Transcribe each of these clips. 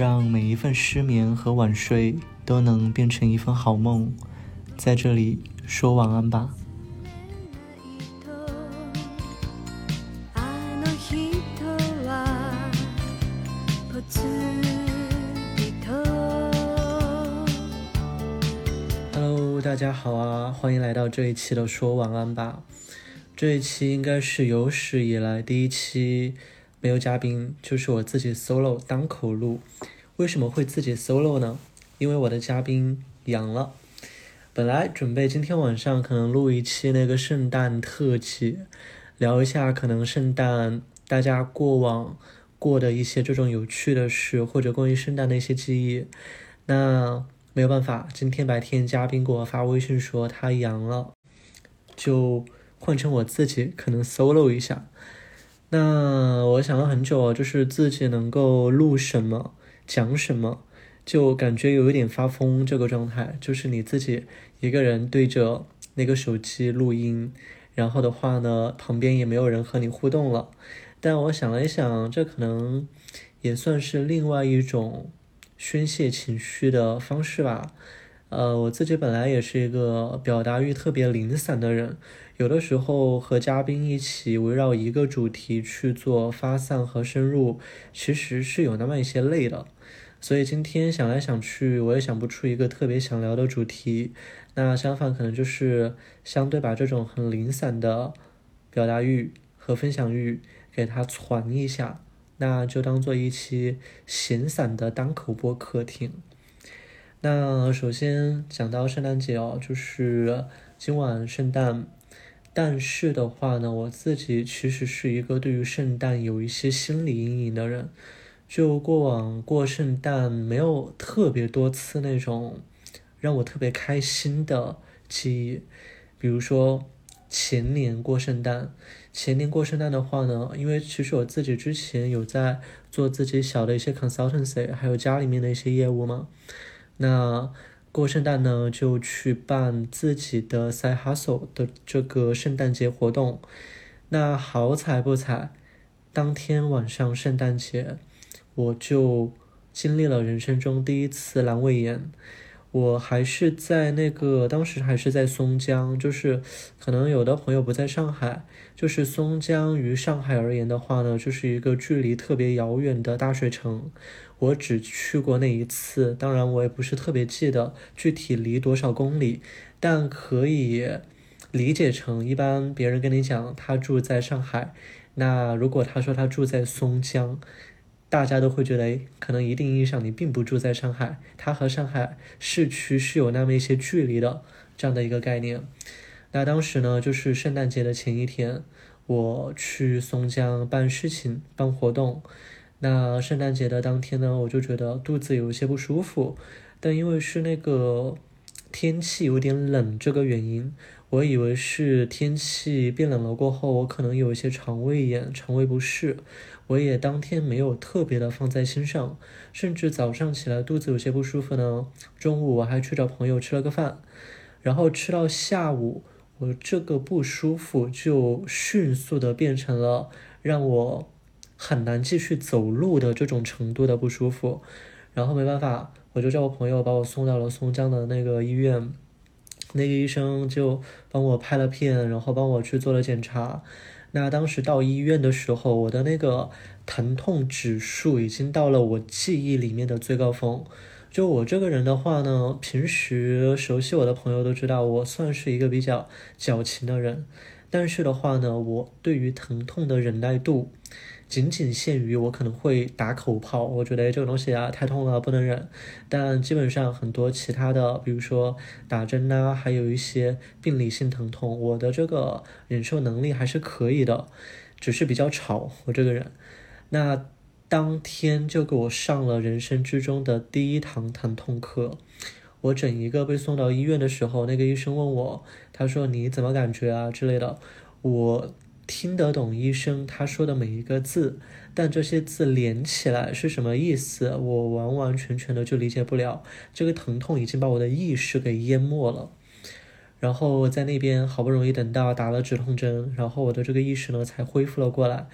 让每一份失眠和晚睡都能变成一份好梦，在这里说晚安吧。欢迎来到这一期的说晚安吧。这一期应该是有史以来第一期。没有嘉宾，就是我自己 solo 单口录。为什么会自己 solo 呢？因为我的嘉宾阳了。本来准备今天晚上可能录一期那个圣诞特辑，聊一下可能圣诞大家过往过的一些这种有趣的事，或者关于圣诞的一些记忆。那没有办法，今天白天嘉宾给我发微信说他阳了，就换成我自己可能 solo 一下。那我想了很久，就是自己能够录什么，讲什么，就感觉有一点发疯这个状态，就是你自己一个人对着那个手机录音，然后的话呢，旁边也没有人和你互动了。但我想了一想，这可能也算是另外一种宣泄情绪的方式吧。呃，我自己本来也是一个表达欲特别零散的人，有的时候和嘉宾一起围绕一个主题去做发散和深入，其实是有那么一些累的。所以今天想来想去，我也想不出一个特别想聊的主题。那相反，可能就是相对把这种很零散的表达欲和分享欲给它传一下，那就当做一期闲散的单口播客听。那首先讲到圣诞节哦，就是今晚圣诞，但是的话呢，我自己其实是一个对于圣诞有一些心理阴影的人，就过往过圣诞没有特别多次那种让我特别开心的记忆，比如说前年过圣诞，前年过圣诞的话呢，因为其实我自己之前有在做自己小的一些 consultancy，还有家里面的一些业务嘛。那过圣诞呢，就去办自己的 side hustle 的这个圣诞节活动。那好彩不彩，当天晚上圣诞节，我就经历了人生中第一次阑尾炎。我还是在那个当时还是在松江，就是可能有的朋友不在上海，就是松江于上海而言的话呢，就是一个距离特别遥远的大水城。我只去过那一次，当然我也不是特别记得具体离多少公里，但可以理解成一般别人跟你讲他住在上海，那如果他说他住在松江。大家都会觉得，哎，可能一定意义上你并不住在上海，它和上海市区是有那么一些距离的这样的一个概念。那当时呢，就是圣诞节的前一天，我去松江办事情、办活动。那圣诞节的当天呢，我就觉得肚子有一些不舒服，但因为是那个天气有点冷这个原因。我以为是天气变冷了过后，我可能有一些肠胃炎、肠胃不适，我也当天没有特别的放在心上，甚至早上起来肚子有些不舒服呢。中午我还去找朋友吃了个饭，然后吃到下午，我这个不舒服就迅速的变成了让我很难继续走路的这种程度的不舒服，然后没办法，我就叫我朋友把我送到了松江的那个医院。那个医生就帮我拍了片，然后帮我去做了检查。那当时到医院的时候，我的那个疼痛指数已经到了我记忆里面的最高峰。就我这个人的话呢，平时熟悉我的朋友都知道，我算是一个比较矫情的人。但是的话呢，我对于疼痛的忍耐度。仅仅限于我可能会打口炮，我觉得这个东西啊太痛了，不能忍。但基本上很多其他的，比如说打针呐，还有一些病理性疼痛，我的这个忍受能力还是可以的，只是比较吵。我这个人，那当天就给我上了人生之中的第一堂疼痛课。我整一个被送到医院的时候，那个医生问我，他说你怎么感觉啊之类的，我。听得懂医生他说的每一个字，但这些字连起来是什么意思，我完完全全的就理解不了。这个疼痛已经把我的意识给淹没了。然后在那边好不容易等到打了止痛针，然后我的这个意识呢才恢复了过来。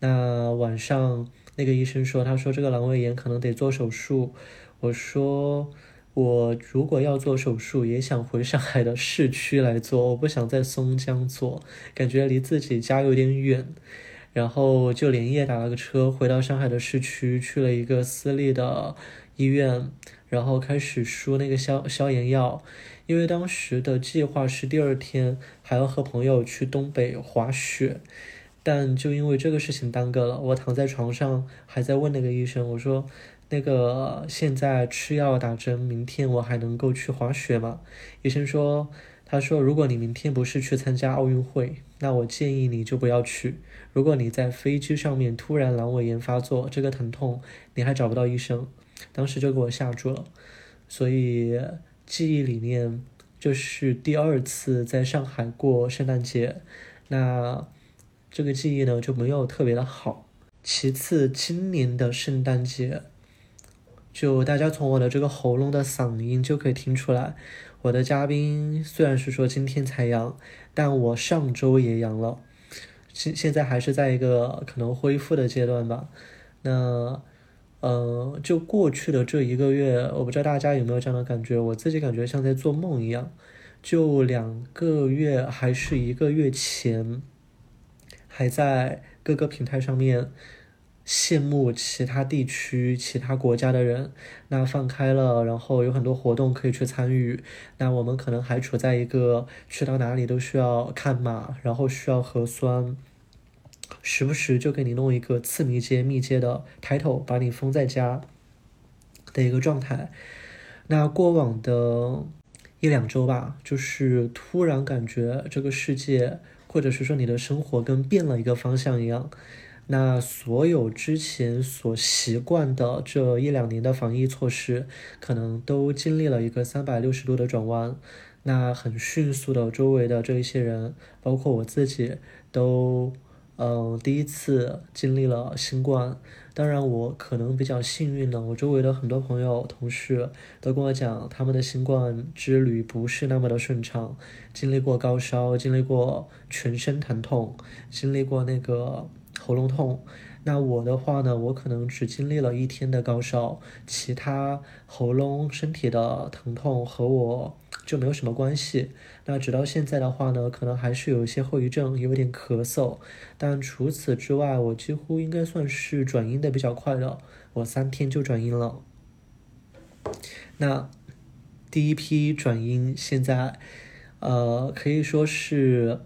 那晚上那个医生说，他说这个阑尾炎可能得做手术。我说我如果要做手术，也想回上海的市区来做，我不想在松江做，感觉离自己家有点远。然后就连夜打了个车回到上海的市区，去了一个私立的医院，然后开始输那个消消炎药。因为当时的计划是第二天还要和朋友去东北滑雪，但就因为这个事情耽搁了。我躺在床上还在问那个医生，我说：“那个现在吃药打针，明天我还能够去滑雪吗？”医生说：“他说如果你明天不是去参加奥运会，那我建议你就不要去。如果你在飞机上面突然阑尾炎发作，这个疼痛你还找不到医生。”当时就给我吓住了，所以。记忆里面，这是第二次在上海过圣诞节，那这个记忆呢就没有特别的好。其次，今年的圣诞节，就大家从我的这个喉咙的嗓音就可以听出来，我的嘉宾虽然是说今天才阳，但我上周也阳了，现现在还是在一个可能恢复的阶段吧。那。呃，就过去的这一个月，我不知道大家有没有这样的感觉，我自己感觉像在做梦一样。就两个月还是一个月前，还在各个平台上面羡慕其他地区、其他国家的人，那放开了，然后有很多活动可以去参与。那我们可能还处在一个去到哪里都需要看码，然后需要核酸。时不时就给你弄一个次密接、密接的抬头，把你封在家的一个状态。那过往的一两周吧，就是突然感觉这个世界，或者是说你的生活跟变了一个方向一样。那所有之前所习惯的这一两年的防疫措施，可能都经历了一个三百六十度的转弯。那很迅速的，周围的这一些人，包括我自己，都。嗯，第一次经历了新冠，当然我可能比较幸运呢。我周围的很多朋友、同事都跟我讲，他们的新冠之旅不是那么的顺畅，经历过高烧，经历过全身疼痛，经历过那个喉咙痛。那我的话呢，我可能只经历了一天的高烧，其他喉咙、身体的疼痛和我。就没有什么关系。那直到现在的话呢，可能还是有一些后遗症，有点咳嗽。但除此之外，我几乎应该算是转阴的比较快的，我三天就转阴了。那第一批转阴，现在呃可以说是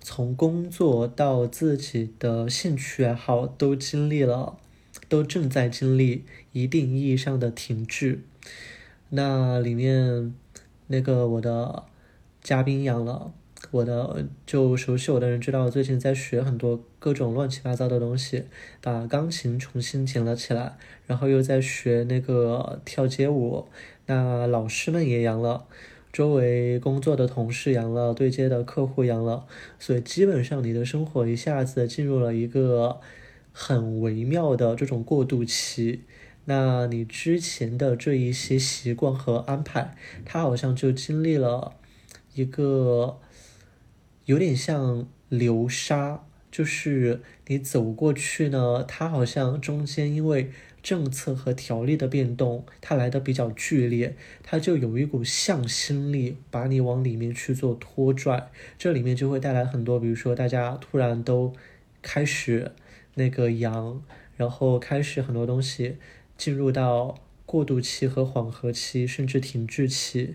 从工作到自己的兴趣爱好都经历了，都正在经历一定意义上的停滞。那里面。那个我的嘉宾阳了，我的就熟悉我的人知道，最近在学很多各种乱七八糟的东西，把钢琴重新捡了起来，然后又在学那个跳街舞。那老师们也阳了，周围工作的同事阳了，对接的客户阳了，所以基本上你的生活一下子进入了一个很微妙的这种过渡期。那你之前的这一些习惯和安排，它好像就经历了一个有点像流沙，就是你走过去呢，它好像中间因为政策和条例的变动，它来的比较剧烈，它就有一股向心力把你往里面去做拖拽，这里面就会带来很多，比如说大家突然都开始那个阳，然后开始很多东西。进入到过渡期和缓和期，甚至停滞期，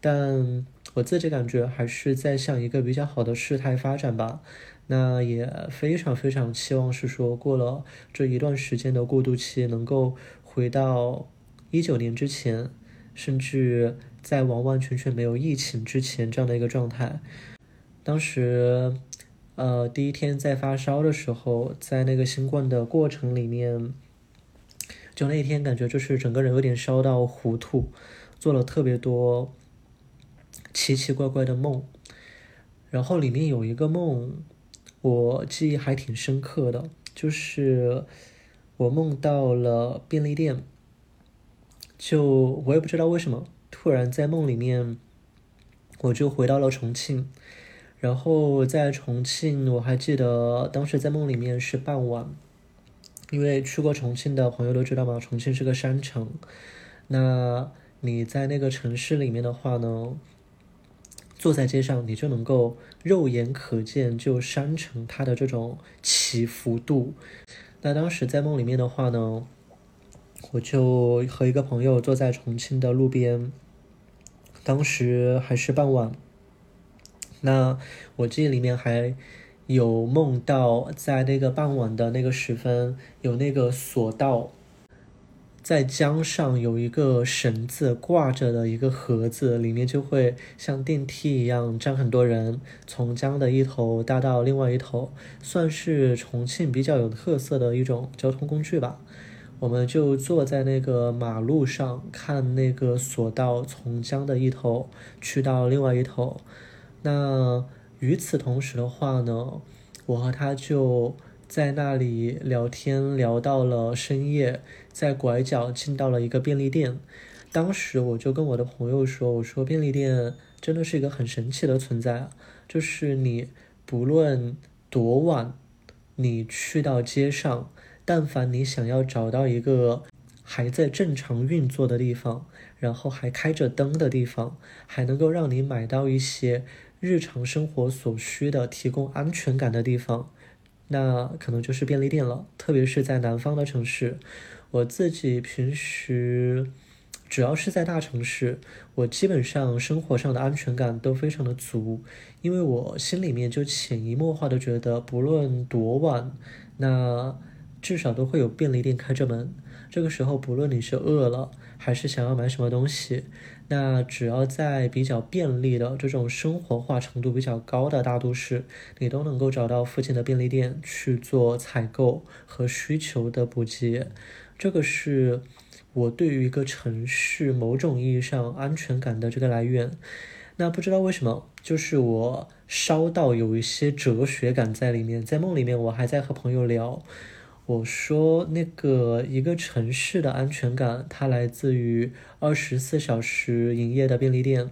但我自己感觉还是在向一个比较好的事态发展吧。那也非常非常期望是说，过了这一段时间的过渡期，能够回到一九年之前，甚至在完完全全没有疫情之前这样的一个状态。当时，呃，第一天在发烧的时候，在那个新冠的过程里面。就那一天，感觉就是整个人有点烧到糊涂，做了特别多奇奇怪怪的梦。然后里面有一个梦，我记忆还挺深刻的，就是我梦到了便利店，就我也不知道为什么，突然在梦里面，我就回到了重庆。然后在重庆，我还记得当时在梦里面是傍晚，因为去过重庆的朋友都知道嘛，重庆是个山城。那你在那个城市里面的话呢，坐在街上，你就能够肉眼可见就山城它的这种起伏度。那当时在梦里面的话呢，我就和一个朋友坐在重庆的路边，当时还是傍晚。那我记忆里面还有梦到，在那个傍晚的那个时分，有那个索道，在江上有一个绳子挂着的一个盒子，里面就会像电梯一样站很多人，从江的一头搭到另外一头，算是重庆比较有特色的一种交通工具吧。我们就坐在那个马路上看那个索道从江的一头去到另外一头。那与此同时的话呢，我和他就在那里聊天，聊到了深夜，在拐角进到了一个便利店。当时我就跟我的朋友说：“我说便利店真的是一个很神奇的存在啊，就是你不论多晚，你去到街上，但凡你想要找到一个还在正常运作的地方，然后还开着灯的地方，还能够让你买到一些。”日常生活所需的、提供安全感的地方，那可能就是便利店了。特别是在南方的城市，我自己平时只要是在大城市，我基本上生活上的安全感都非常的足，因为我心里面就潜移默化的觉得，不论多晚，那至少都会有便利店开着门。这个时候，不论你是饿了，还是想要买什么东西。那只要在比较便利的这种生活化程度比较高的大都市，你都能够找到附近的便利店去做采购和需求的补给。这个是我对于一个城市某种意义上安全感的这个来源。那不知道为什么，就是我烧到有一些哲学感在里面。在梦里面，我还在和朋友聊。我说，那个一个城市的安全感，它来自于二十四小时营业的便利店。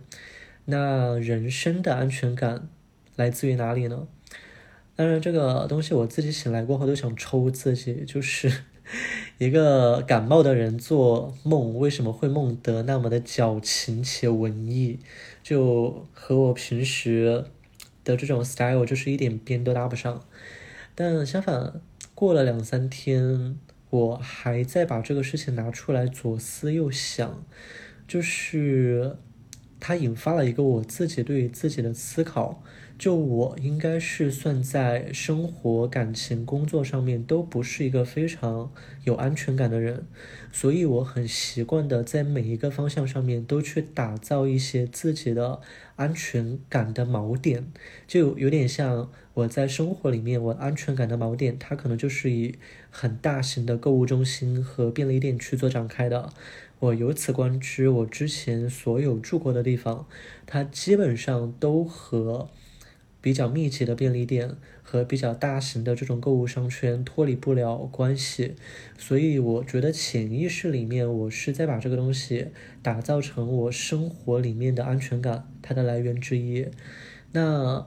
那人生的安全感来自于哪里呢？当然，这个东西我自己醒来过后都想抽自己。就是 一个感冒的人做梦，为什么会梦得那么的矫情且文艺？就和我平时的这种 style 就是一点边都搭不上。但相反。过了两三天，我还在把这个事情拿出来左思右想，就是它引发了一个我自己对于自己的思考。就我应该是算在生活、感情、工作上面都不是一个非常有安全感的人，所以我很习惯的在每一个方向上面都去打造一些自己的安全感的锚点，就有点像我在生活里面我安全感的锚点，它可能就是以很大型的购物中心和便利店去做展开的。我由此观之，我之前所有住过的地方，它基本上都和。比较密集的便利店和比较大型的这种购物商圈脱离不了关系，所以我觉得潜意识里面我是在把这个东西打造成我生活里面的安全感，它的来源之一。那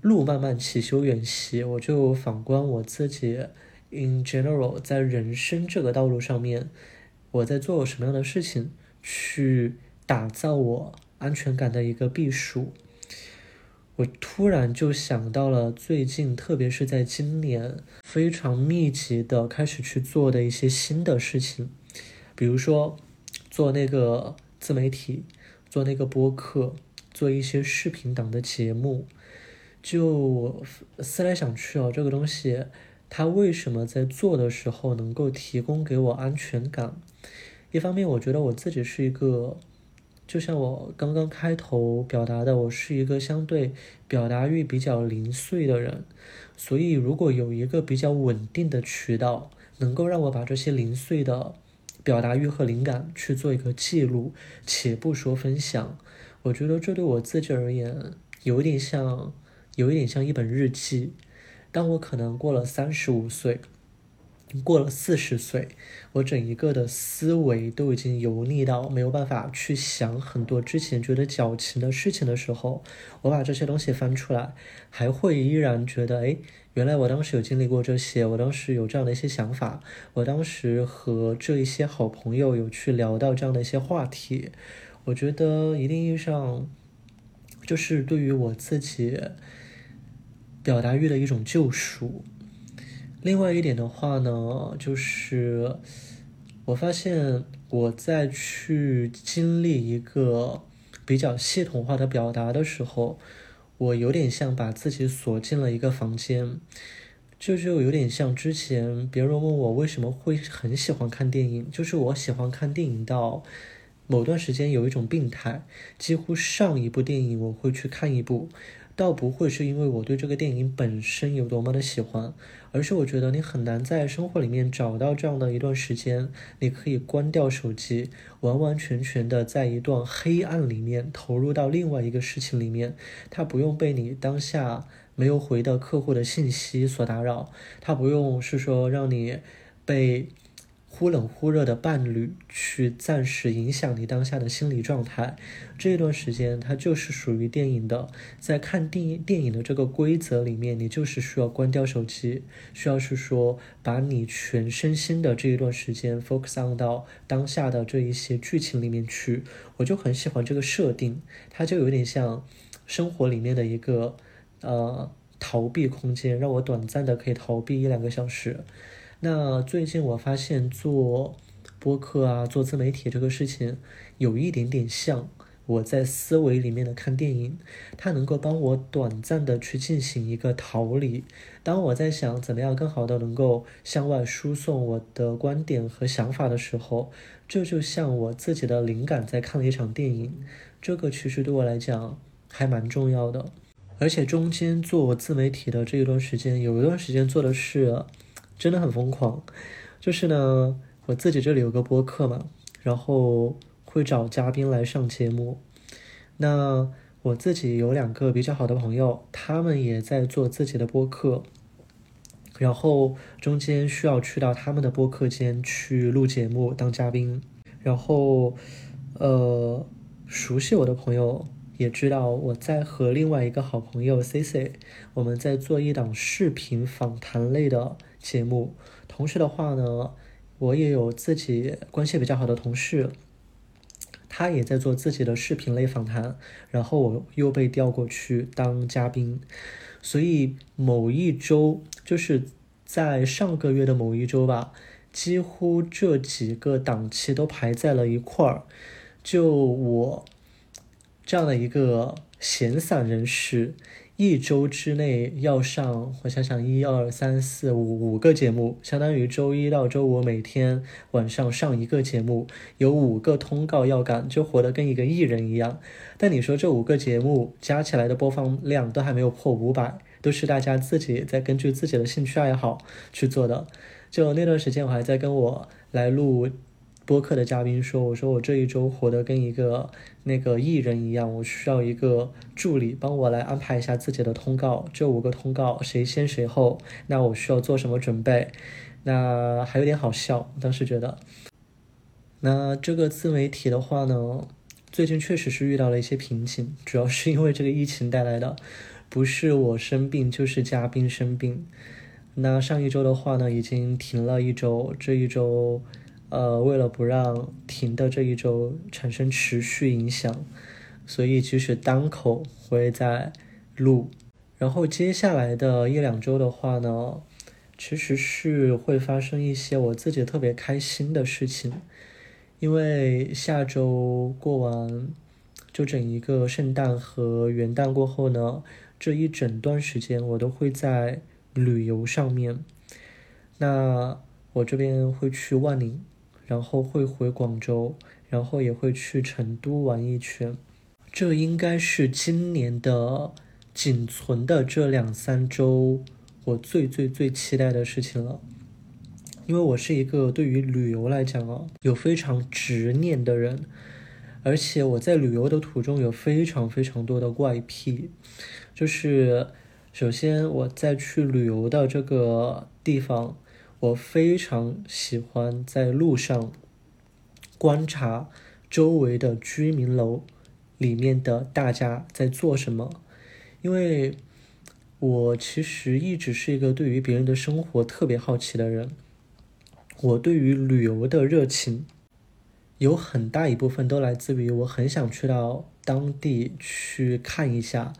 路漫漫其修远兮，我就反观我自己，in general，在人生这个道路上面，我在做什么样的事情去打造我安全感的一个避暑。我突然就想到了最近，特别是在今年非常密集的开始去做的一些新的事情，比如说做那个自媒体，做那个播客，做一些视频档的节目。就思来想去哦，这个东西它为什么在做的时候能够提供给我安全感？一方面，我觉得我自己是一个。就像我刚刚开头表达的，我是一个相对表达欲比较零碎的人，所以如果有一个比较稳定的渠道，能够让我把这些零碎的表达欲和灵感去做一个记录，且不说分享，我觉得这对我自己而言，有点像，有一点像一本日记。当我可能过了三十五岁。过了四十岁，我整一个的思维都已经油腻到没有办法去想很多之前觉得矫情的事情的时候，我把这些东西翻出来，还会依然觉得，哎，原来我当时有经历过这些，我当时有这样的一些想法，我当时和这一些好朋友有去聊到这样的一些话题，我觉得一定意义上，就是对于我自己表达欲的一种救赎。另外一点的话呢，就是我发现我在去经历一个比较系统化的表达的时候，我有点像把自己锁进了一个房间，就就有点像之前别人问我为什么会很喜欢看电影，就是我喜欢看电影到某段时间有一种病态，几乎上一部电影我会去看一部。倒不会是因为我对这个电影本身有多么的喜欢，而是我觉得你很难在生活里面找到这样的一段时间，你可以关掉手机，完完全全的在一段黑暗里面投入到另外一个事情里面，它不用被你当下没有回的客户的信息所打扰，它不用是说让你被。忽冷忽热的伴侣去暂时影响你当下的心理状态，这一段时间它就是属于电影的。在看电影电影的这个规则里面，你就是需要关掉手机，需要是说把你全身心的这一段时间 focus on 到当下的这一些剧情里面去。我就很喜欢这个设定，它就有点像生活里面的一个呃逃避空间，让我短暂的可以逃避一两个小时。那最近我发现做播客啊，做自媒体这个事情，有一点点像我在思维里面的看电影，它能够帮我短暂的去进行一个逃离。当我在想怎么样更好的能够向外输送我的观点和想法的时候，这就像我自己的灵感在看了一场电影。这个其实对我来讲还蛮重要的，而且中间做自媒体的这一段时间，有一段时间做的是。真的很疯狂，就是呢，我自己这里有个播客嘛，然后会找嘉宾来上节目。那我自己有两个比较好的朋友，他们也在做自己的播客，然后中间需要去到他们的播客间去录节目当嘉宾。然后，呃，熟悉我的朋友也知道我在和另外一个好朋友 C C，我们在做一档视频访谈类的。节目，同时的话呢，我也有自己关系比较好的同事，他也在做自己的视频类访谈，然后我又被调过去当嘉宾，所以某一周就是在上个月的某一周吧，几乎这几个档期都排在了一块儿，就我这样的一个闲散人士。一周之内要上，我想想，一二三四五五个节目，相当于周一到周五每天晚上上一个节目，有五个通告要赶，就活得跟一个艺人一样。但你说这五个节目加起来的播放量都还没有破五百，都是大家自己在根据自己的兴趣爱好去做的。就那段时间，我还在跟我来录。播客的嘉宾说：“我说我这一周活得跟一个那个艺人一样，我需要一个助理帮我来安排一下自己的通告。这五个通告谁先谁后？那我需要做什么准备？那还有点好笑，当时觉得。那这个自媒体的话呢，最近确实是遇到了一些瓶颈，主要是因为这个疫情带来的，不是我生病就是嘉宾生病。那上一周的话呢，已经停了一周，这一周。”呃，为了不让停的这一周产生持续影响，所以即使单口我也在录，然后接下来的一两周的话呢，其实是会发生一些我自己特别开心的事情，因为下周过完就整一个圣诞和元旦过后呢，这一整段时间我都会在旅游上面，那我这边会去万宁。然后会回广州，然后也会去成都玩一圈。这应该是今年的仅存的这两三周我最最最期待的事情了。因为我是一个对于旅游来讲啊有非常执念的人，而且我在旅游的途中有非常非常多的怪癖，就是。首先，我在去旅游的这个地方，我非常喜欢在路上观察周围的居民楼里面的大家在做什么，因为我其实一直是一个对于别人的生活特别好奇的人。我对于旅游的热情，有很大一部分都来自于我很想去到当地去看一下，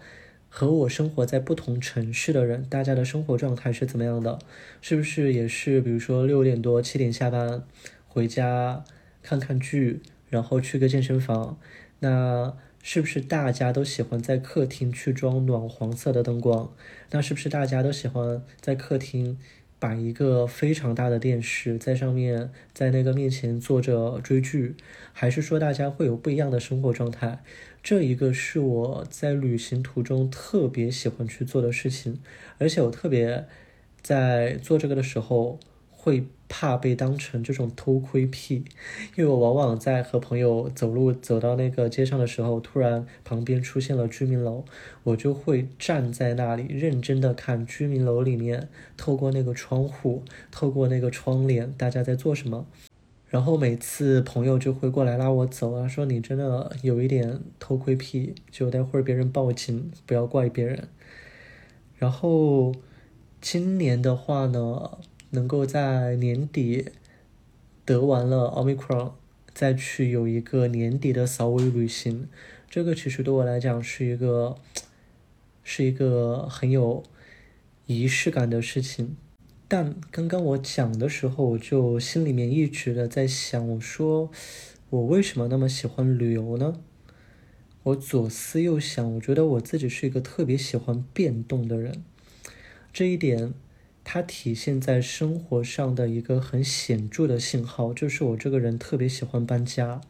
和我生活在不同城市的人，大家的生活状态是怎么样的？是不是也是比如说六点多七点下班回家看看剧，然后去个健身房？那是不是大家都喜欢在客厅去装暖黄色的灯光？那是不是大家都喜欢在客厅？摆一个非常大的电视在上面，在那个面前坐着追剧，还是说大家会有不一样的生活状态？这一个是我在旅行途中特别喜欢去做的事情，而且我特别在做这个的时候。会怕被当成这种偷窥癖，因为我往往在和朋友走路走到那个街上的时候，突然旁边出现了居民楼，我就会站在那里认真的看居民楼里面，透过那个窗户，透过那个窗帘，大家在做什么。然后每次朋友就会过来拉我走啊，说你真的有一点偷窥癖，就待会儿别人报警，不要怪别人。然后今年的话呢？能够在年底得完了奥密克戎，再去有一个年底的扫尾旅行，这个其实对我来讲是一个是一个很有仪式感的事情。但刚刚我讲的时候，我就心里面一直的在想，我说我为什么那么喜欢旅游呢？我左思右想，我觉得我自己是一个特别喜欢变动的人，这一点。它体现在生活上的一个很显著的信号，就是我这个人特别喜欢搬家。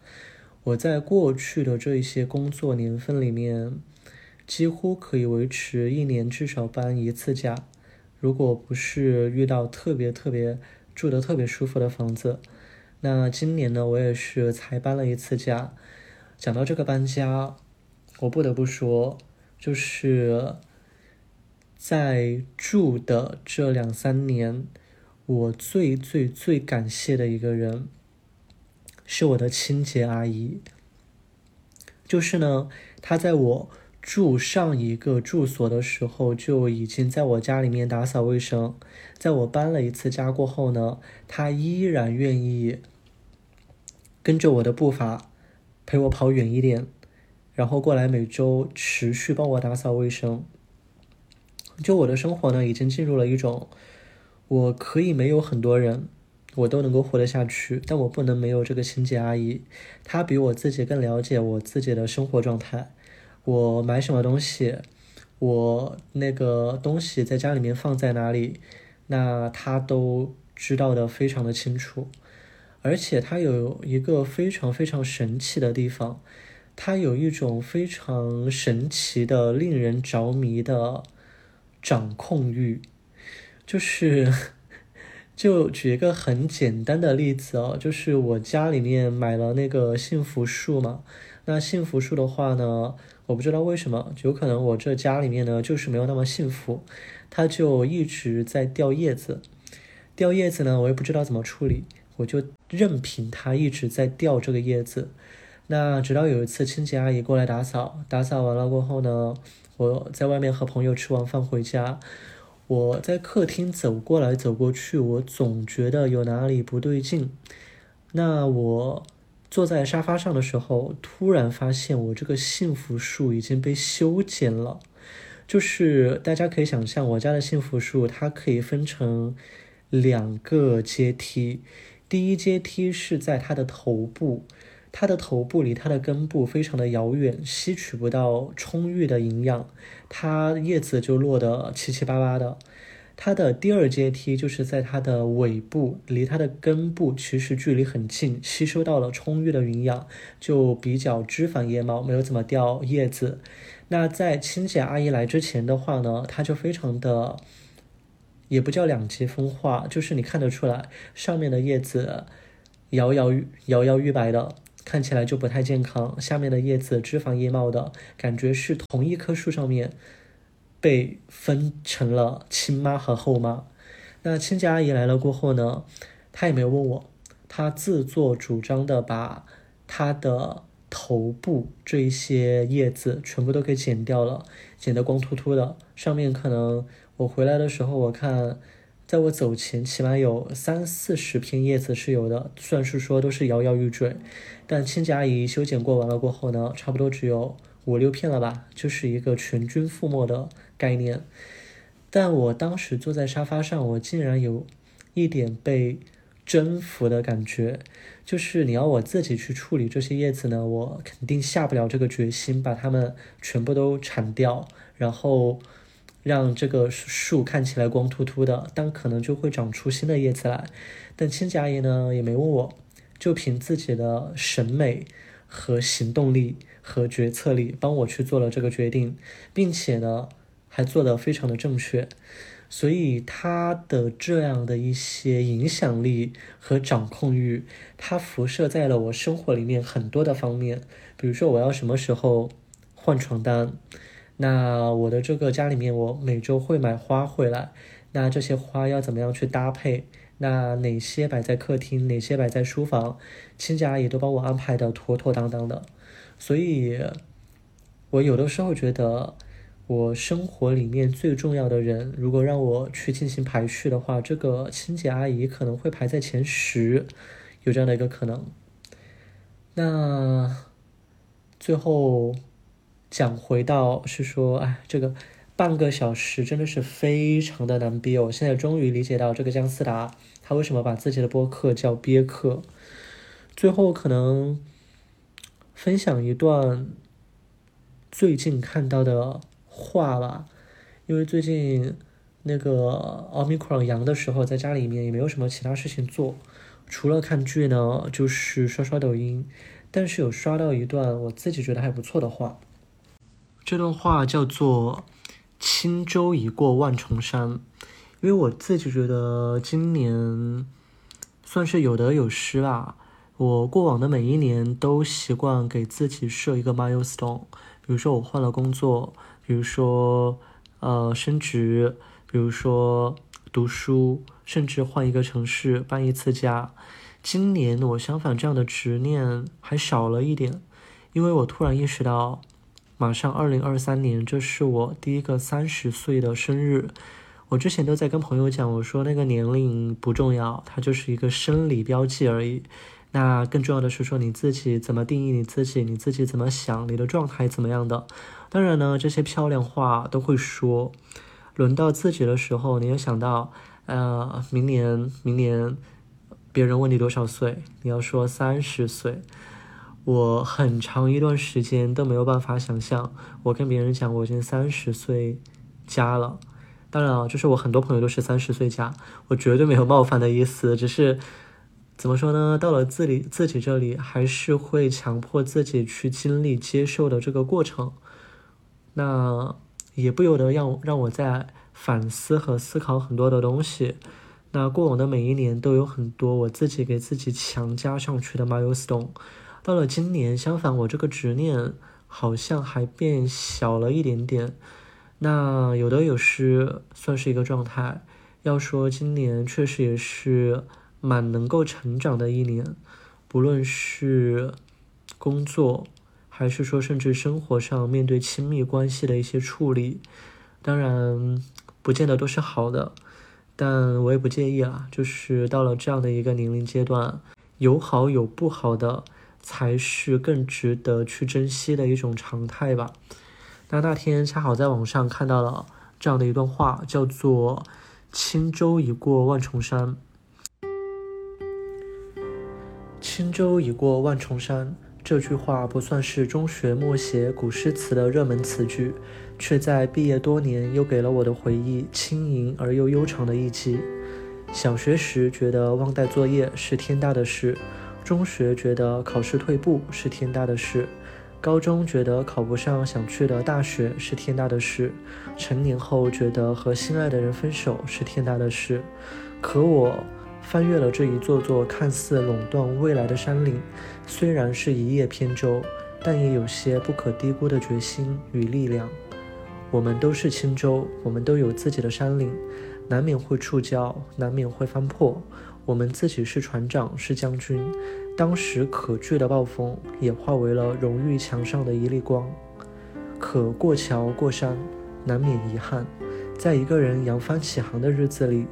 我在过去的这一些工作年份里面，几乎可以维持一年至少搬一次家。如果不是遇到特别特别住的特别舒服的房子，那今年呢，我也是才搬了一次家。讲到这个搬家，我不得不说，就是。在住的这两三年，我最最最感谢的一个人，是我的清洁阿姨。就是呢，她在我住上一个住所的时候，就已经在我家里面打扫卫生。在我搬了一次家过后呢，她依然愿意跟着我的步伐，陪我跑远一点，然后过来每周持续帮我打扫卫生。就我的生活呢，已经进入了一种，我可以没有很多人，我都能够活得下去，但我不能没有这个清洁阿姨，她比我自己更了解我自己的生活状态。我买什么东西，我那个东西在家里面放在哪里，那他都知道的非常的清楚。而且她有一个非常非常神奇的地方，她有一种非常神奇的、令人着迷的。掌控欲，就是，就举一个很简单的例子哦，就是我家里面买了那个幸福树嘛，那幸福树的话呢，我不知道为什么，有可能我这家里面呢就是没有那么幸福，它就一直在掉叶子，掉叶子呢，我也不知道怎么处理，我就任凭它一直在掉这个叶子，那直到有一次清洁阿姨过来打扫，打扫完了过后呢。我在外面和朋友吃完饭回家，我在客厅走过来走过去，我总觉得有哪里不对劲。那我坐在沙发上的时候，突然发现我这个幸福树已经被修剪了。就是大家可以想象，我家的幸福树它可以分成两个阶梯，第一阶梯是在它的头部。它的头部离它的根部非常的遥远，吸取不到充裕的营养，它叶子就落得七七八八的。它的第二阶梯就是在它的尾部，离它的根部其实距离很近，吸收到了充裕的营养，就比较枝繁叶茂，没有怎么掉叶子。那在清洁阿姨来之前的话呢，它就非常的，也不叫两极分化，就是你看得出来上面的叶子摇摇摇摇欲摆的。看起来就不太健康，下面的叶子枝繁叶茂的感觉是同一棵树上面被分成了亲妈和后妈。那亲家阿姨来了过后呢，她也没有问我，她自作主张的把她的头部这一些叶子全部都给剪掉了，剪得光秃秃的，上面可能我回来的时候我看。在我走前，起码有三四十片叶子是有的，算是说都是摇摇欲坠。但亲家阿姨修剪过完了过后呢，差不多只有五六片了吧，就是一个全军覆没的概念。但我当时坐在沙发上，我竟然有一点被征服的感觉，就是你要我自己去处理这些叶子呢，我肯定下不了这个决心，把它们全部都铲掉，然后。让这个树看起来光秃秃的，但可能就会长出新的叶子来。但亲家爷呢也没问我，就凭自己的审美和行动力和决策力帮我去做了这个决定，并且呢还做得非常的正确。所以他的这样的一些影响力和掌控欲，它辐射在了我生活里面很多的方面。比如说我要什么时候换床单。那我的这个家里面，我每周会买花回来。那这些花要怎么样去搭配？那哪些摆在客厅，哪些摆在书房？亲家也都帮我安排的妥妥当当的。所以，我有的时候觉得，我生活里面最重要的人，如果让我去进行排序的话，这个清洁阿姨可能会排在前十，有这样的一个可能。那最后。讲回到是说，哎，这个半个小时真的是非常的难憋。我现在终于理解到这个姜思达他为什么把自己的播客叫憋客。最后可能分享一段最近看到的话吧，因为最近那个奥密克戎阳的时候，在家里面也没有什么其他事情做，除了看剧呢，就是刷刷抖音。但是有刷到一段我自己觉得还不错的话。这段话叫做“轻舟已过万重山”，因为我自己觉得今年算是有得有失吧。我过往的每一年都习惯给自己设一个 milestone，比如说我换了工作，比如说呃升职，比如说读书，甚至换一个城市搬一次家。今年我相反这样的执念还少了一点，因为我突然意识到。马上二零二三年，这是我第一个三十岁的生日。我之前都在跟朋友讲，我说那个年龄不重要，它就是一个生理标记而已。那更重要的是说你自己怎么定义你自己，你自己怎么想，你的状态怎么样的。当然呢，这些漂亮话都会说。轮到自己的时候，你要想到，呃，明年，明年，别人问你多少岁，你要说三十岁。我很长一段时间都没有办法想象，我跟别人讲我已经三十岁加了。当然啊，就是我很多朋友都是三十岁加，我绝对没有冒犯的意思，只是怎么说呢？到了自己自己这里，还是会强迫自己去经历接受的这个过程。那也不由得让让我在反思和思考很多的东西。那过往的每一年都有很多我自己给自己强加上去的 milestone。到了今年，相反，我这个执念好像还变小了一点点。那有的有失，算是一个状态。要说今年确实也是蛮能够成长的一年，不论是工作，还是说甚至生活上面对亲密关系的一些处理，当然不见得都是好的，但我也不介意啊。就是到了这样的一个年龄阶段，有好有不好的。才是更值得去珍惜的一种常态吧。那那天恰好在网上看到了这样的一段话，叫做“轻舟已过万重山”。轻舟已过万重山这句话不算是中学默写古诗词的热门词句，却在毕业多年又给了我的回忆轻盈而又悠长的一击。小学时觉得忘带作业是天大的事。中学觉得考试退步是天大的事，高中觉得考不上想去的大学是天大的事，成年后觉得和心爱的人分手是天大的事。可我翻越了这一座座看似垄断未来的山岭，虽然是一叶扁舟，但也有些不可低估的决心与力量。我们都是轻舟，我们都有自己的山岭，难免会触礁，难免会翻破。我们自己是船长，是将军，当时可惧的暴风也化为了荣誉墙上的一粒光。可过桥过山，难免遗憾。在一个人扬帆起航的日子里，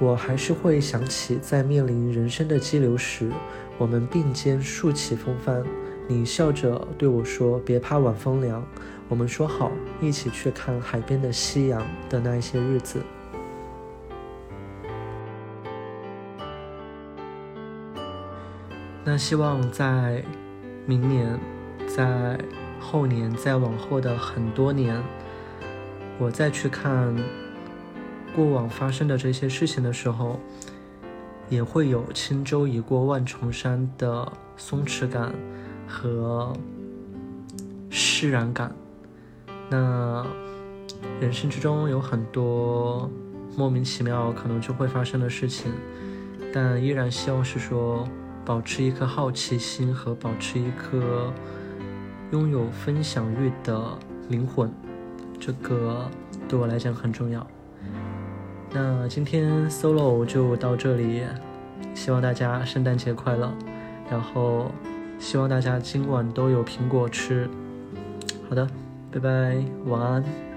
我还是会想起，在面临人生的激流时，我们并肩竖起风帆。你笑着对我说：“别怕晚风凉。”我们说好一起去看海边的夕阳的那一些日子。那希望在明年，在后年，在往后的很多年。我再去看过往发生的这些事情的时候，也会有轻舟已过万重山的松弛感和释然感。那人生之中有很多莫名其妙可能就会发生的事情，但依然希望是说保持一颗好奇心和保持一颗拥有分享欲的灵魂。这个对我来讲很重要。那今天 solo 就到这里，希望大家圣诞节快乐，然后希望大家今晚都有苹果吃。好的，拜拜，晚安。